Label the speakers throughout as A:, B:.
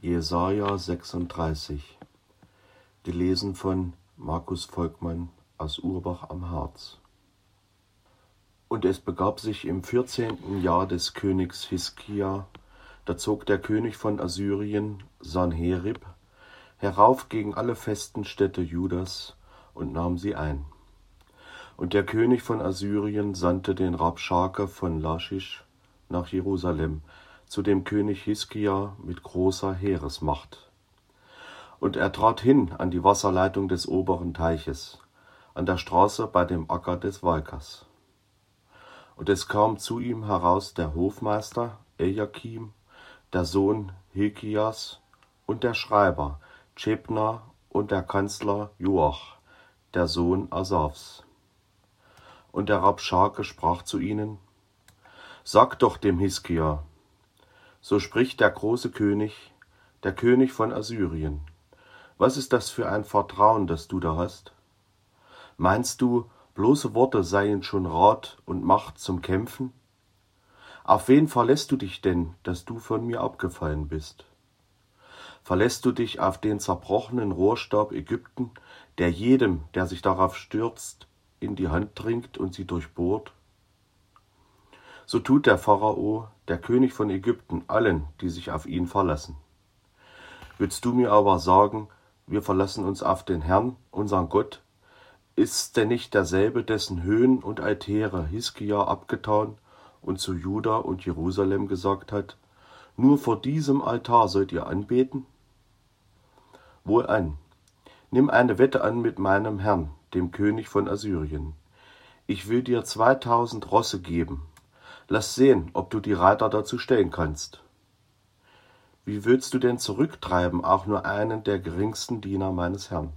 A: Jesaja 36, gelesen von Markus Volkmann aus Urbach am Harz. Und es begab sich im vierzehnten Jahr des Königs Hiskia, da zog der König von Assyrien, Sanherib, herauf gegen alle festen Städte Judas und nahm sie ein. Und der König von Assyrien sandte den Rabschake von Lachisch nach Jerusalem, zu dem König Hiskia mit großer Heeresmacht. Und er trat hin an die Wasserleitung des oberen Teiches, an der Straße bei dem Acker des Walkers. Und es kam zu ihm heraus der Hofmeister Eliakim, der Sohn Hilkias und der Schreiber Chebna und der Kanzler Joach, der Sohn Asafs. Und der Rabschake sprach zu ihnen, Sag doch dem Hiskia, so spricht der große König, der König von Assyrien. Was ist das für ein Vertrauen, das du da hast? Meinst du, bloße Worte seien schon Rat und Macht zum Kämpfen? Auf wen verlässt du dich denn, dass du von mir abgefallen bist? Verlässt du dich auf den zerbrochenen Rohrstab Ägypten, der jedem, der sich darauf stürzt, in die Hand dringt und sie durchbohrt? So tut der Pharao, der König von Ägypten, allen, die sich auf ihn verlassen. Willst du mir aber sagen, wir verlassen uns auf den Herrn, unseren Gott? Ist denn nicht derselbe, dessen Höhen und Altäre Hiskia abgetan und zu Juda und Jerusalem gesagt hat, nur vor diesem Altar sollt ihr anbeten? Wohlan, nimm eine Wette an mit meinem Herrn, dem König von Assyrien. Ich will dir zweitausend Rosse geben, Lass sehen, ob du die Reiter dazu stellen kannst. Wie willst du denn zurücktreiben auch nur einen der geringsten Diener meines Herrn?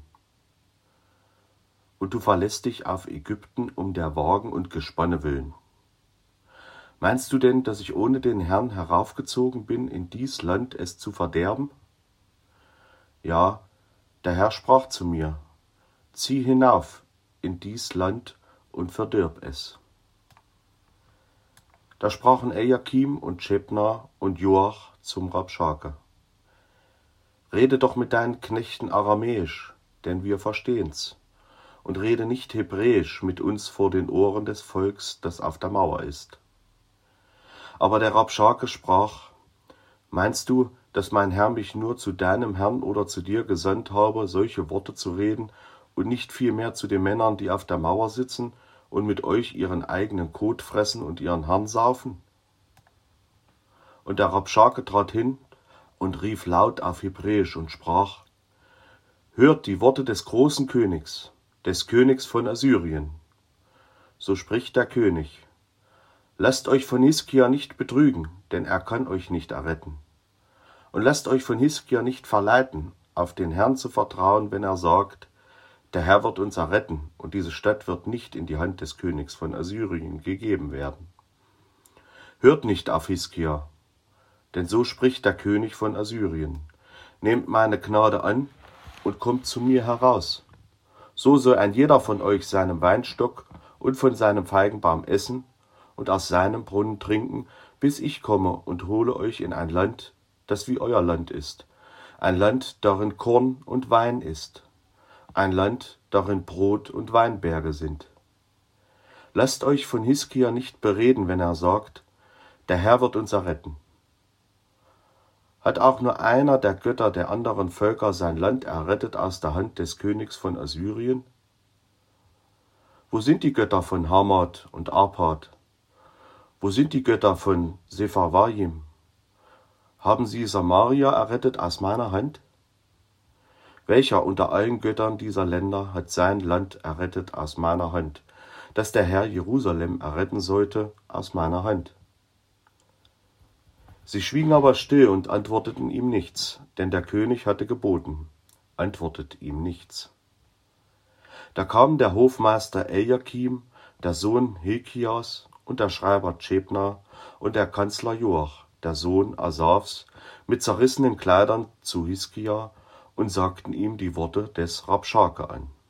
A: Und du verlässt dich auf Ägypten um der Wagen und Gespanne willen. Meinst du denn, dass ich ohne den Herrn heraufgezogen bin, in dies Land es zu verderben? Ja, der Herr sprach zu mir, zieh hinauf in dies Land und verdirb es. Da sprachen Eliakim und Schebna und Joach zum Rabschake. Rede doch mit deinen Knechten aramäisch, denn wir verstehen's. Und rede nicht hebräisch mit uns vor den Ohren des Volks, das auf der Mauer ist. Aber der Rabschake sprach, Meinst du, dass mein Herr mich nur zu deinem Herrn oder zu dir gesandt habe, solche Worte zu reden, und nicht vielmehr zu den Männern, die auf der Mauer sitzen und mit euch ihren eigenen Kot fressen und ihren Herrn saufen? Und der Rabschake trat hin und rief laut auf Hebräisch und sprach, Hört die Worte des großen Königs, des Königs von Assyrien. So spricht der König, Lasst euch von Hiskia nicht betrügen, denn er kann euch nicht erretten. Und lasst euch von Hiskia nicht verleiten, auf den Herrn zu vertrauen, wenn er sagt, der Herr wird uns erretten, und diese Stadt wird nicht in die Hand des Königs von Assyrien gegeben werden. Hört nicht auf Hiskia, denn so spricht der König von Assyrien. Nehmt meine Gnade an und kommt zu mir heraus. So soll ein jeder von euch seinem Weinstock und von seinem Feigenbaum essen und aus seinem Brunnen trinken, bis ich komme und hole euch in ein Land, das wie euer Land ist, ein Land, darin Korn und Wein ist ein Land, darin Brot und Weinberge sind. Lasst euch von Hiskia nicht bereden, wenn er sagt, der Herr wird uns erretten. Hat auch nur einer der Götter der anderen Völker sein Land errettet aus der Hand des Königs von Assyrien? Wo sind die Götter von Hamad und Arpad? Wo sind die Götter von Sepharvaim? Haben sie Samaria errettet aus meiner Hand? Welcher unter allen Göttern dieser Länder hat sein Land errettet aus meiner Hand, dass der Herr Jerusalem erretten sollte aus meiner Hand? Sie schwiegen aber still und antworteten ihm nichts, denn der König hatte geboten, antwortet ihm nichts. Da kamen der Hofmeister Eliakim, der Sohn Hilkias und der Schreiber Chebna und der Kanzler Joach, der Sohn Asafs, mit zerrissenen Kleidern zu Hiskia und sagten ihm die Worte des Rabschake an.